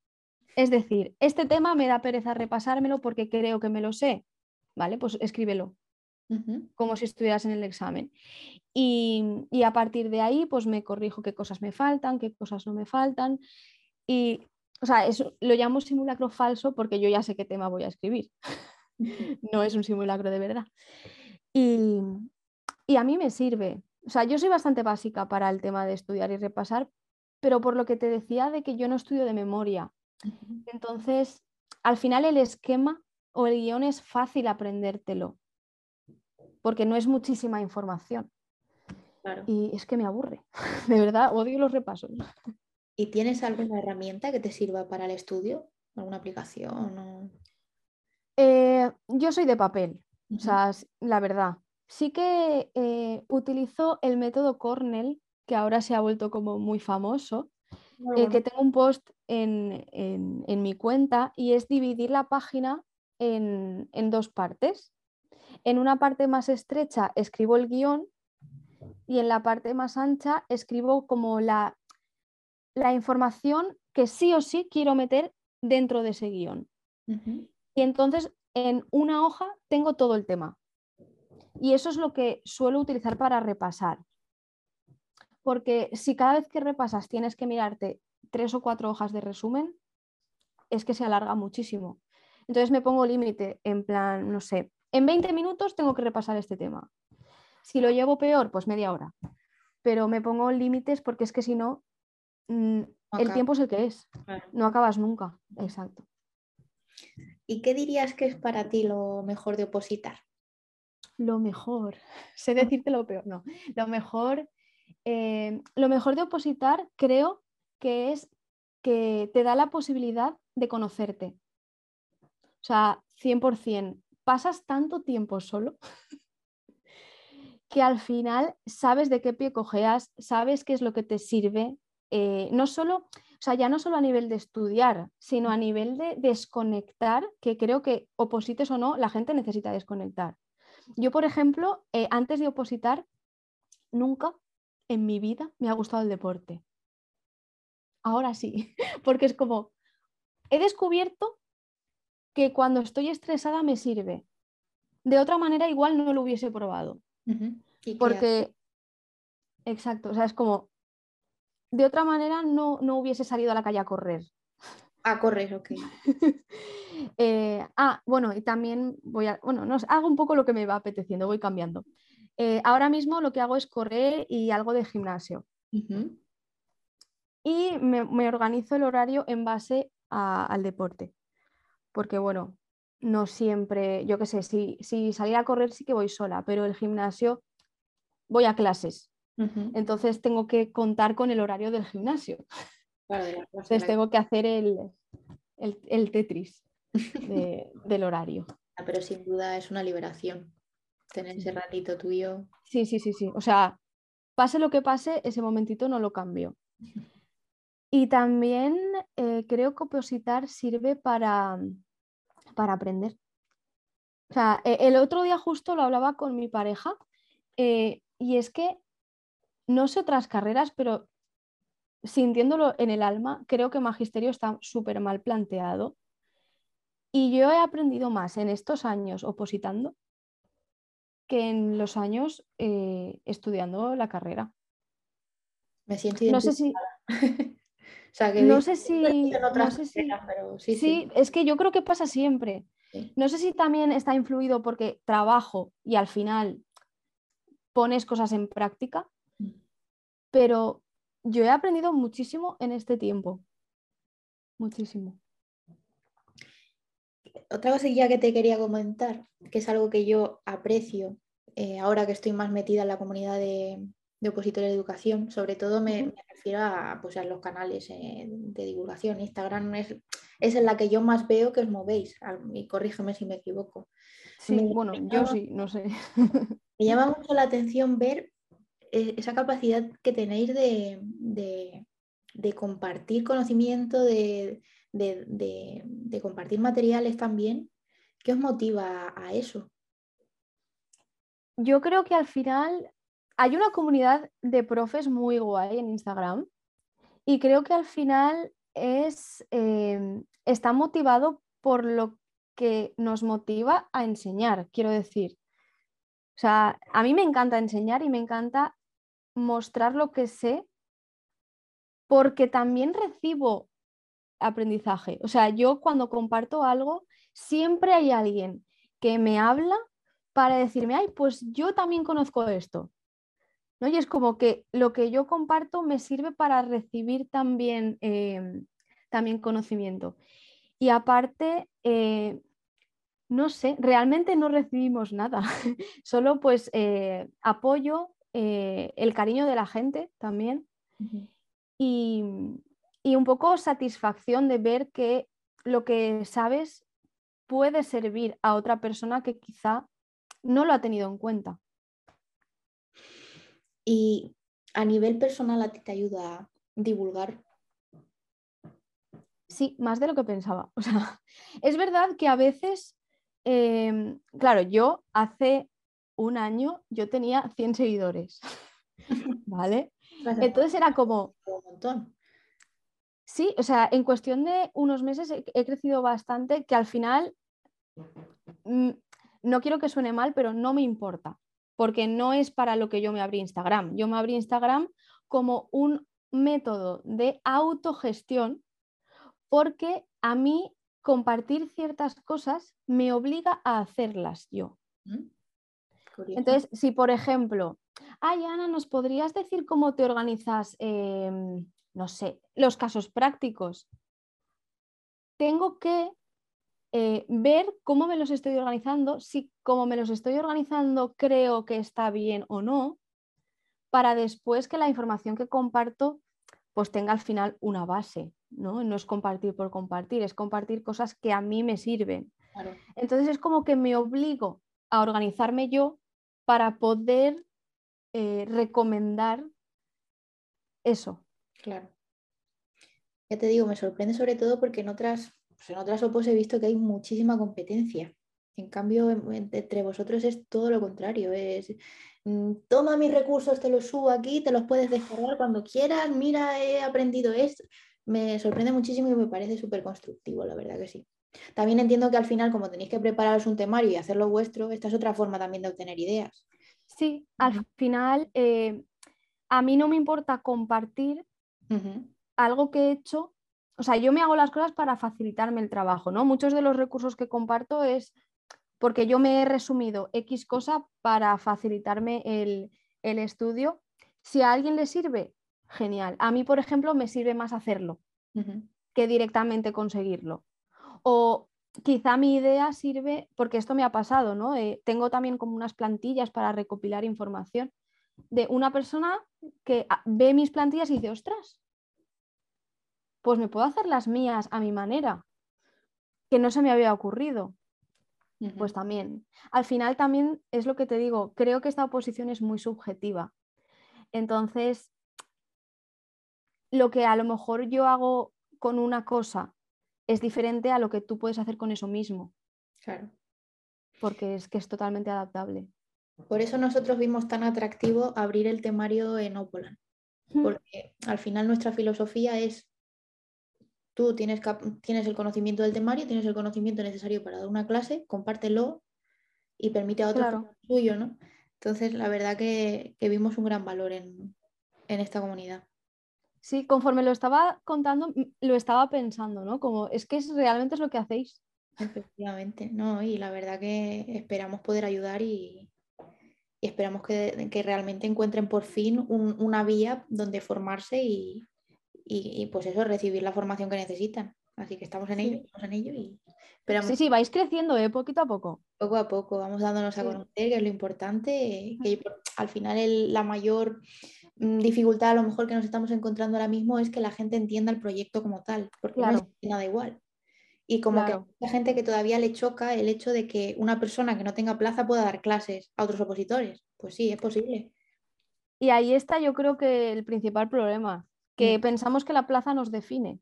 Es decir, este tema me da pereza repasármelo porque creo que me lo sé. ¿Vale? Pues escríbelo. Como si estuvieras en el examen. Y, y, a partir de ahí, pues me corrijo qué cosas me faltan, qué cosas no me faltan. Y, o sea, eso lo llamo simulacro falso porque yo ya sé qué tema voy a escribir. no es un simulacro de verdad. Y, y a mí me sirve. O sea, yo soy bastante básica para el tema de estudiar y repasar, pero por lo que te decía de que yo no estudio de memoria. Entonces, al final el esquema o el guion es fácil aprendértelo, porque no es muchísima información. Y es que me aburre, de verdad, odio los repasos. ¿Y tienes alguna herramienta que te sirva para el estudio? ¿Alguna aplicación? Eh, yo soy de papel, o sea, la verdad. Sí que eh, utilizo el método Cornell, que ahora se ha vuelto como muy famoso, eh, que tengo un post en, mi cuenta y es dividir la página en, dos partes. En una parte más estrecha escribo el guion y en la parte más ancha escribo como la, la información que sí o sí quiero meter dentro de ese guion. Y entonces en una hoja tengo todo el tema. Y eso es lo que suelo utilizar para repasar. Porque si cada vez que repasas tienes que mirarte tres o cuatro hojas de resumen, es que se alarga muchísimo. Entonces me pongo límite, en plan, no sé, en 20 minutos tengo que repasar este tema. Si lo llevo peor, pues media hora. Pero me pongo límites porque es que si no, mm, el tiempo es el que es. No acabas nunca. Exacto. ¿Y qué dirías que es para ti lo mejor de opositar? Lo mejor, sé decirte lo peor, no. Lo mejor, eh, lo mejor de opositar creo que es que te da la posibilidad de conocerte. O sea, 100%. Pasas tanto tiempo solo que al final sabes de qué pie cojeas, sabes qué es lo que te sirve. Eh, no solo o sea, ya no solo a nivel de estudiar, sino a nivel de desconectar, que creo que oposites o no, la gente necesita desconectar. Yo, por ejemplo, eh, antes de opositar, nunca en mi vida me ha gustado el deporte. Ahora sí, porque es como, he descubierto que cuando estoy estresada me sirve. De otra manera, igual no lo hubiese probado. Porque, exacto, o sea, es como, de otra manera no, hubiese salido a la calle a correr. A correr, ok. Eh, ah, bueno, y también voy a, bueno, no, hago un poco lo que me va apeteciendo, voy cambiando. Eh, ahora mismo lo que hago es correr y algo de gimnasio. Y me, organizo el horario en base al deporte. Porque bueno, no siempre, yo qué sé, si, si salir a correr sí que voy sola, pero el gimnasio voy a clases. Entonces tengo que contar con el horario del gimnasio. Entonces tengo que hacer el, el, Tetris del horario. Ah, pero sin duda es una liberación tener ese ratito tuyo. Sí, sí, sí, sí. O sea, pase lo que pase, ese momentito no lo cambio. Y también eh, creo que opositar sirve para, para aprender. O sea, e, el otro día justo lo hablaba con mi pareja eh, y es que no sé otras carreras, pero sintiéndolo en el alma, creo que magisterio está súper mal planteado. Y yo he aprendido más en estos años opositando que en los años eh, estudiando la carrera. Me siento No sé si. no sé si. sí, sí, es que yo creo que pasa siempre. No sé si también está influido porque trabajo y al final pones cosas en práctica pero yo he aprendido muchísimo en este tiempo. Muchísimo. Otra cosa que te quería comentar, que es algo que yo aprecio eh, ahora que estoy más metida en la comunidad de, opositores de educación, sobre todo me, refiero a, pues, los canales eh, de divulgación. Instagram es, es, en la que yo más veo que os movéis, y corrígeme si me equivoco. Sí, bueno, yo sí, no sé. Me llama mucho la atención ver e, esa capacidad que tenéis de, compartir conocimiento, de, compartir materiales también. ¿Qué os motiva a eso? Yo creo que al final hay una comunidad de profes muy guay en Instagram y creo que al final es, eh, está motivado por lo que nos motiva a enseñar, quiero decir. O sea, a mí me encanta enseñar y me encanta mostrar lo que sé porque también recibo aprendizaje. O sea, yo cuando comparto algo, siempre hay alguien que me habla para decirme, ay, pues yo también conozco esto. ¿No? Y es como que lo que yo comparto me sirve para recibir también, em, también conocimiento. Y aparte, eh, no sé, realmente no recibimos nada, solo pues eh, apoyo, eh, el cariño de la gente también y, un poco satisfacción de ver que lo que sabes puede servir a otra persona que quizá no lo ha tenido en cuenta. Y a nivel personal a ti te ayuda a divulgar Sí, más de lo que pensaba. O sea, es verdad que a veces, em, claro, yo hace un año yo tenía 100 seguidores, ¿vale? Entonces era como... Un montón. Sí, o sea, en cuestión de unos meses he, he crecido bastante que al final, mm, no quiero que suene mal, pero no me importa, porque no es para lo que yo me abrí Instagram. Yo me abrí Instagram como un método de autogestión porque a mí compartir ciertas cosas me obliga a hacerlas yo. Mm. Entonces, si por ejemplo, ay Ana, ¿nos podrías decir cómo te organizas, em, no sé, los casos prácticos? Tengo que eh, ver cómo me los estoy organizando, si como me los estoy organizando creo que está bien o no, para después que la información que comparto pues tenga al final una base, ¿no? No es compartir por compartir, es compartir cosas que a mí me sirven. Claro. Entonces es como que me obligo a organizarme yo para poder eh, recomendar eso. Claro. Ya te digo, me sorprende sobre todo porque en otras, pues en otras opos he visto que hay muchísima competencia. En cambio, en- entre vosotros es todo lo contrario. Es, mm, toma mis recursos, te los subo aquí, te los puedes descargar cuando quieras. Mira, he aprendido esto. Me sorprende muchísimo y me parece súper constructivo, la verdad que sí. También entiendo que al final, como tenéis que prepararos un temario y hacerlo vuestro, esta es otra forma también de obtener ideas. Sí, al final eh, a mí no me importa compartir Algo que he hecho, o sea, yo me hago las cosas para facilitarme el trabajo, ¿no? Muchos de los recursos que comparto es porque yo me he resumido X cosa para facilitarme el, el estudio. Si a alguien le sirve, genial. A mí, por ejemplo, me sirve más hacerlo que directamente conseguirlo. O quizá mi idea sirve, porque esto me ha pasado, ¿no? Eh, tengo también como unas plantillas para recopilar información de una persona que ah, ve mis plantillas y dice, ostras, pues me puedo hacer las mías a mi manera, que no se me había ocurrido. Pues también. Al final también es lo que te digo, creo que esta oposición es muy subjetiva. Entonces, lo que a lo mejor yo hago con una cosa es diferente a lo que tú puedes hacer con eso mismo, Claro. porque es que es totalmente adaptable. Por eso nosotros vimos tan atractivo abrir el temario en Opolan, porque al final nuestra filosofía es, tú tienes, tienes el conocimiento del temario, tienes el conocimiento necesario para dar una clase, compártelo y permite a otros Claro. suyo, ¿no? Entonces, la verdad que, que vimos un gran valor en, en esta comunidad. Sí, conforme lo estaba contando, lo estaba pensando, ¿no? Como es que es, realmente es lo que hacéis. Efectivamente, ¿no? Y la verdad que esperamos poder ayudar y, y esperamos que, que realmente encuentren por fin un- una vía donde formarse y, y- y, pues eso, recibir la formación que necesitan. Así que estamos en ello, Sí. estamos en ello y esperamos Sí, sí, vais creciendo, ¿eh? Poquito a poco. poco a poco, vamos dándonos a conocer, que es lo importante, que al final el- la mayor mm, dificultad a lo mejor que nos estamos encontrando ahora mismo es que la gente entienda el proyecto como tal, porque no es nada igual. Y como que hay mucha gente que todavía le choca el hecho de que una persona que no tenga plaza pueda dar clases a otros opositores. Pues sí, es posible. Y ahí está yo creo que el principal problema, que Mm. pensamos que la plaza nos define.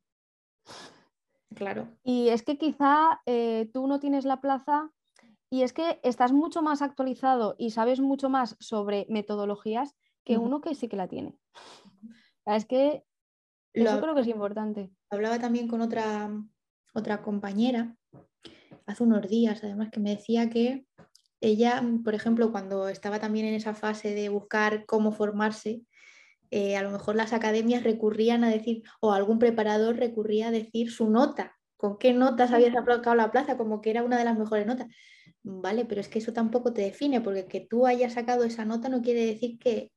Claro. Y es que quizá eh, tú no tienes la plaza y es que estás mucho más actualizado y sabes mucho más sobre metodologías que uno que sí que la tiene. Es que Lo eso creo que es importante. hablaba también con otra, otra compañera hace unos días, además, que me decía que ella, por ejemplo, cuando estaba también en esa fase de buscar cómo formarse, eh, a lo mejor las academias recurrían a decir, o algún preparador recurría a decir su nota, con qué notas habías aplicado la plaza, como que era una de las mejores notas. Vale, pero es que eso tampoco te define, porque que tú hayas sacado esa nota no quiere decir que,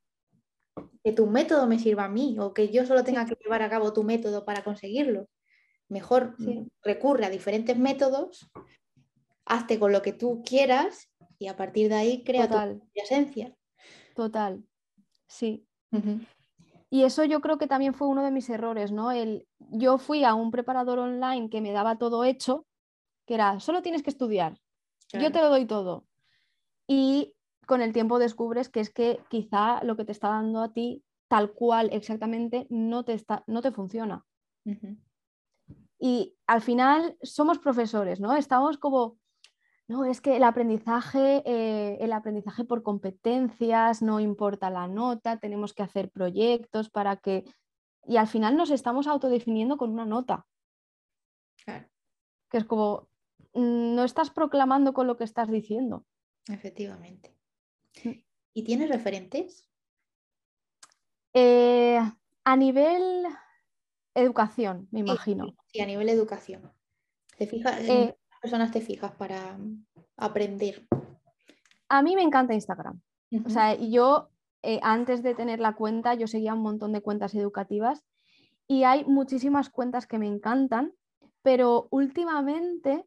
que tu método me sirva a mí o que yo solo tenga que llevar a cabo tu método para conseguirlo. Mejor Sí. recurre a diferentes métodos, hazte con lo que tú quieras y a partir de ahí crea tu Total, esencia. total. Sí. Y eso yo creo que también fue uno de mis errores, ¿no? El, yo fui a un preparador online que me daba todo hecho, que era, solo tienes que estudiar, yo te lo doy todo. Y con el tiempo descubres que es que quizá lo que te está dando a ti, tal cual exactamente, no te, está, no te funciona. Y al final somos profesores, ¿no? Estamos como, no, es que el aprendizaje, eh, el aprendizaje por competencias, no importa la nota, tenemos que hacer proyectos para que... Y al final nos estamos autodefiniendo con una nota. Que es como, mm, no estás proclamando con lo que estás diciendo. Efectivamente. Mm. ¿Y tienes referentes? Eh, a nivel educación, me imagino. Sí, a nivel educación. ¿Te fijas, ¿En eh, qué personas te fijas para aprender? A mí me encanta Instagram. O sea, yo eh, antes de tener la cuenta, yo seguía un montón de cuentas educativas y hay muchísimas cuentas que me encantan, pero últimamente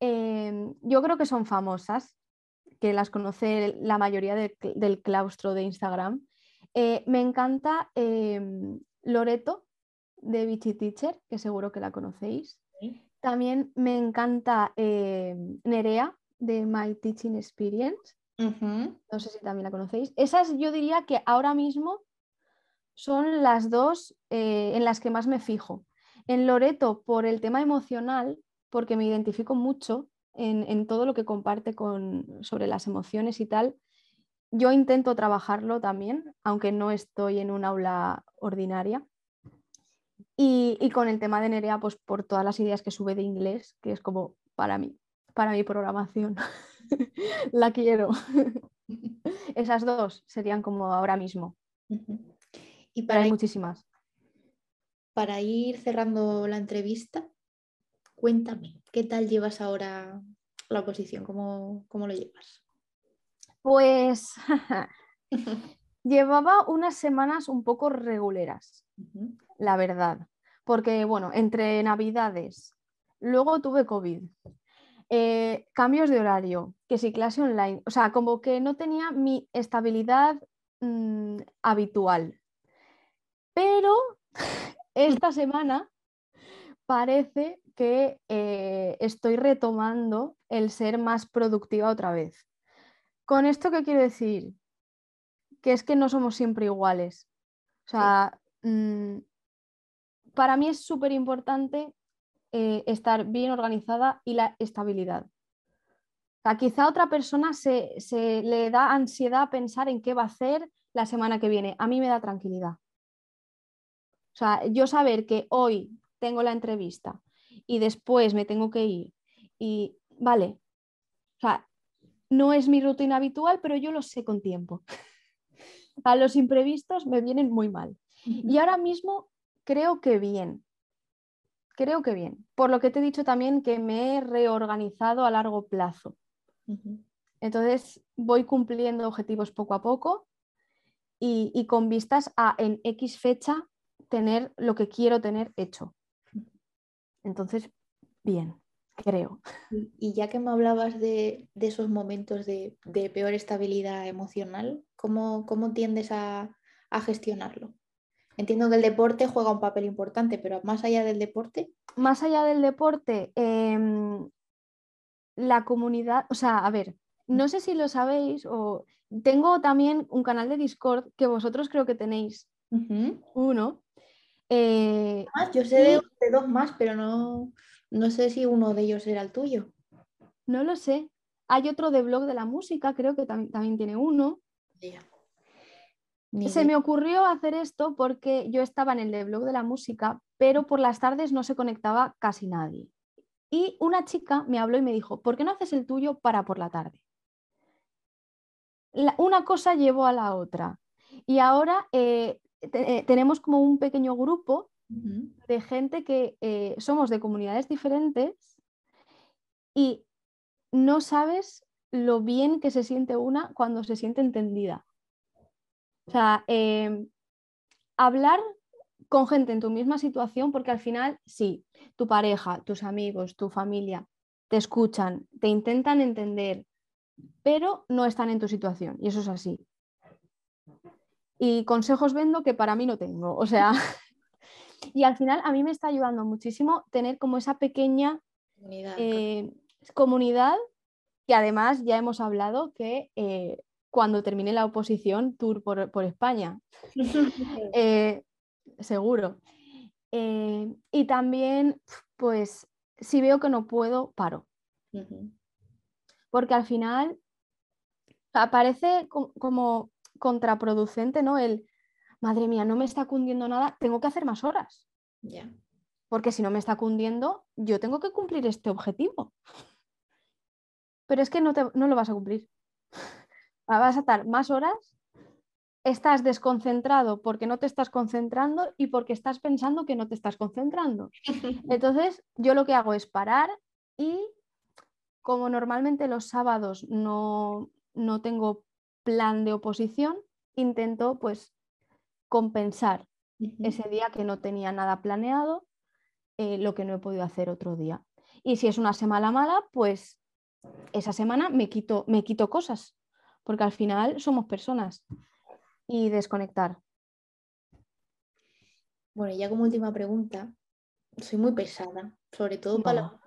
em, yo creo que son famosas, que las conoce la mayoría del claustro de Instagram. Eh, me encanta em, Loreto de Vichy Teacher, que seguro que la conocéis. También me encanta em, Nerea de My Teaching Experience. No sé si también la conocéis. Esas yo diría que ahora mismo son las dos eh, en las que más me fijo. En Loreto por el tema emocional, porque me identifico mucho en, todo lo que comparte con, sobre las emociones y tal. Yo intento trabajarlo también, aunque no estoy en un aula ordinaria. Y, con el tema de Nerea, pues por todas las ideas que sube de inglés, que es como para mí, para mi programación. la quiero. Esas dos serían como ahora mismo. Y para hay muchísimas. Para ir cerrando la entrevista, cuéntame, ¿qué tal llevas ahora la oposición? ¿Cómo, cómo lo llevas? Pues llevaba unas semanas un poco reguleras, la verdad, porque bueno, entre navidades, luego tuve COVID, eh, cambios de horario, que si clase online, o sea, como que no tenía mi estabilidad mm, habitual. Pero esta semana parece que eh, estoy retomando el ser más productiva otra vez. ¿Con esto qué quiero decir? Que es que no somos siempre iguales. O sea, mm, para mí es súper importante eh, estar bien organizada y la estabilidad. O quizá a otra persona se, se le da ansiedad pensar en qué va a hacer la semana que viene. A mí me da tranquilidad. O sea, yo saber que hoy tengo la entrevista y después me tengo que ir y vale, o sea, no es mi rutina habitual, pero yo lo sé con tiempo. A los imprevistos me vienen muy mal. Y ahora mismo creo que bien, creo que bien. Por lo que te he dicho también que me he reorganizado a largo plazo. Entonces voy cumpliendo objetivos poco a poco y, y, con vistas a en X fecha tener lo que quiero tener hecho. Entonces, bien, creo. Y ya que me hablabas de, esos momentos de, peor estabilidad emocional, ¿cómo, tiendes a, gestionarlo? Entiendo que el deporte juega un papel importante, pero más allá del deporte. Más allá del deporte, em, la comunidad, o sea, a ver, no sé si lo sabéis o tengo también un canal de Discord que vosotros creo que tenéis uno eh, yo sé de, dos más, pero no, no sé si uno de ellos era el tuyo. No lo sé. Hay otro de blog de la música, creo que también tiene uno. Se me ocurrió hacer esto porque yo estaba en el de blog de la música, pero por las tardes no se conectaba casi nadie. Y una chica me habló y me dijo, ¿por qué no haces el tuyo para por la tarde? una cosa llevó a la otra. Y ahora eh, eh, tenemos como un pequeño grupo de gente que eh, somos de comunidades diferentes y no sabes lo bien que se siente una cuando se siente entendida. O sea, em, hablar con gente en tu misma situación, porque al final, sí, tu pareja, tus amigos, tu familia te escuchan, te intentan entender, pero no están en tu situación, y eso es así y consejos vendo que para mí no tengo. O sea, y al final a mí me está ayudando muchísimo tener como esa pequeña comunidad, eh, que además ya hemos hablado que eh, cuando termine la oposición, tour por, España. Eh, seguro. Eh, y también, pues, si veo que no puedo, paro. Porque al final aparece como contraproducente, ¿no? El, madre mía, no me está cundiendo nada, tengo que hacer más horas. Ya. Porque si no me está cundiendo, yo tengo que cumplir este objetivo. Pero es que no, no lo vas a cumplir. Vas a estar más horas, estás desconcentrado porque no te estás concentrando y porque estás pensando que no te estás concentrando. Entonces, yo lo que hago es parar y como normalmente los sábados no, no tengo plan de oposición, intento pues compensar ese día que no tenía nada planeado eh, lo que no he podido hacer otro día. Y si es una semana mala, pues esa semana me quito, me quito cosas, porque al final somos personas. Y desconectar. Bueno, ya como última pregunta, soy muy pesada, sobre todo para,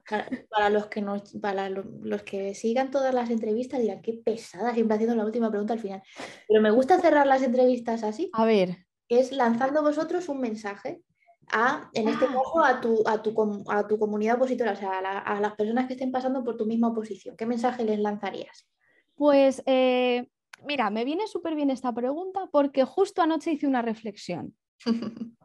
para, los que nos, para los, que sigan todas las entrevistas dirán qué pesada, siempre haciendo la última pregunta al final. Pero me gusta cerrar las entrevistas así. A ver. Es lanzando vosotros un mensaje a, en este ah. caso, a tu, a tu, a tu comunidad opositora, o sea, a, las personas que estén pasando por tu misma oposición. ¿Qué mensaje les lanzarías? Pues eh, mira, me viene súper bien esta pregunta porque justo anoche hice una reflexión.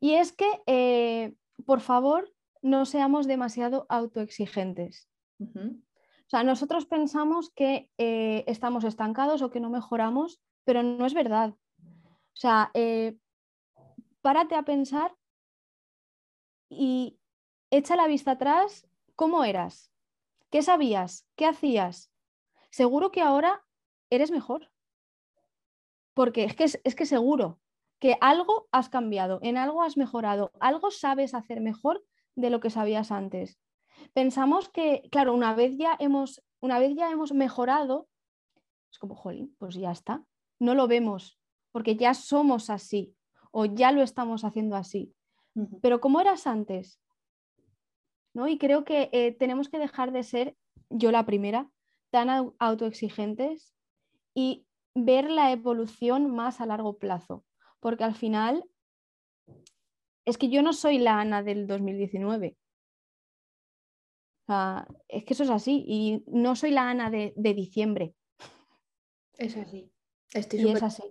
y es que, eh, por favor, no seamos demasiado autoexigentes. O sea, nosotros pensamos que eh, estamos estancados o que no mejoramos, pero no es verdad. O sea, párate a pensar y echa la vista atrás, ¿cómo eras? ¿Qué sabías? ¿Qué hacías? Seguro que ahora eres mejor. Porque es que, es, que seguro que algo has cambiado, en algo has mejorado, algo sabes hacer mejor de lo que sabías antes. Pensamos que, claro, una vez ya hemos, una vez ya hemos mejorado, es como, jolín, pues ya está. No lo vemos, porque ya somos así o ya lo estamos haciendo así. Pero ¿cómo eras antes? ¿No? Y creo que eh, tenemos que dejar de ser, yo la primera, tan autoexigentes y ver la evolución más a largo plazo. Porque al final, es que yo no soy la Ana del 2019. es que eso es así. Y no soy la Ana de, diciembre. Es así. Estoy súper así.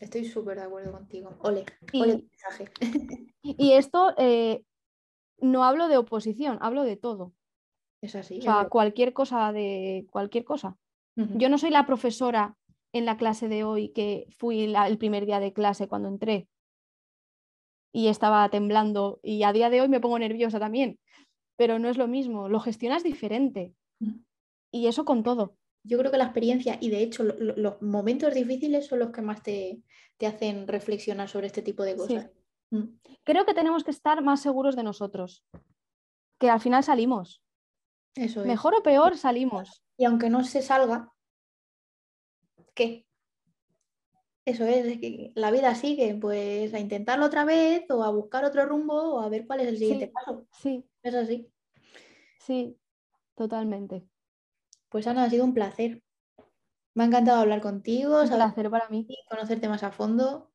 Estoy súper de acuerdo contigo. Ole, ole mensaje. Y esto eh, no hablo de oposición, hablo de todo. Es así. O sea, cualquier cosa de cualquier cosa. Yo no soy la profesora en la clase de hoy que fui el primer día de clase cuando entré y estaba temblando y a día de hoy me pongo nerviosa también, pero no es lo mismo, lo gestionas diferente. Y eso con todo yo creo que la experiencia y de hecho los momentos difíciles son los que más te, hacen reflexionar sobre este tipo de cosas. Creo que tenemos que estar más seguros de nosotros, que al final salimos. Eso Mejor o peor salimos. Y aunque no se salga, ¿qué? Eso es, que la vida sigue, pues a intentarlo otra vez o a buscar otro rumbo o a ver cuál es el siguiente paso. Sí. Es así. Sí, totalmente. Pues Ana, ha sido un placer. Me ha encantado hablar contigo. Un placer para mí. Conocerte más a fondo.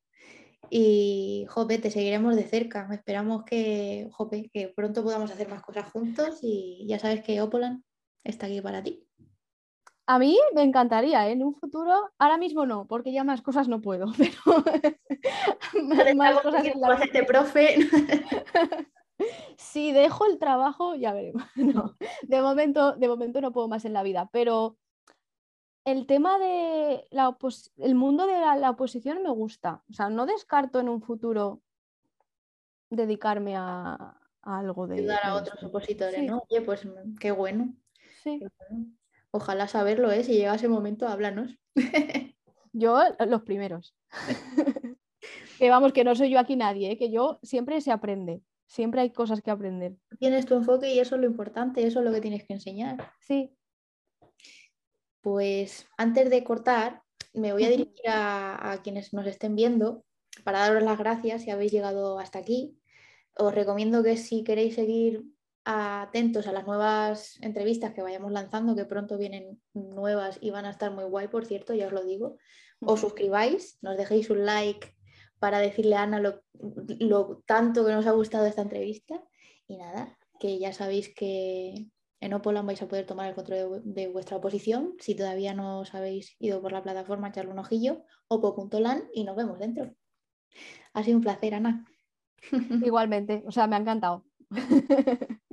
Y, jope, te seguiremos de cerca. Esperamos que, jope, que pronto podamos hacer más cosas juntos. Y ya sabes que Opolan está aquí para ti. A mí me encantaría, ¿eh? en un futuro, ahora mismo no, porque ya más cosas no puedo, pero más, cosas en la profe. si dejo el trabajo, ya veremos. de, momento, de momento no puedo más en la vida, pero el tema de la el mundo de la, oposición me gusta. O sea, no descarto en un futuro dedicarme a, algo de... Ayudar a otros opositores, ¿no? Oye, pues mm, qué bueno. Sí. Ojalá saberlo, ¿eh? Si llega ese momento, háblanos. yo, los primeros. que vamos, que no soy yo aquí nadie, ¿eh? que yo siempre se aprende. Siempre hay cosas que aprender. Tienes tu enfoque y eso es lo importante, eso es lo que tienes que enseñar. Sí. Pues antes de cortar, me voy a dirigir a, quienes nos estén viendo para daros las gracias si habéis llegado hasta aquí. Os recomiendo que si queréis seguir atentos a las nuevas entrevistas que vayamos lanzando, que pronto vienen nuevas y van a estar muy guay, por cierto, ya os lo digo, os suscribáis, nos dejéis un like para decirle a Ana lo, lo tanto que nos ha gustado esta entrevista. Y nada, que ya sabéis que en Opolan vais a poder tomar el control de, vuestra oposición. Si todavía no os habéis ido por la plataforma, echarle un ojillo, opo.lan y nos vemos dentro. Ha sido un placer, Ana. Igualmente, o sea, me ha encantado.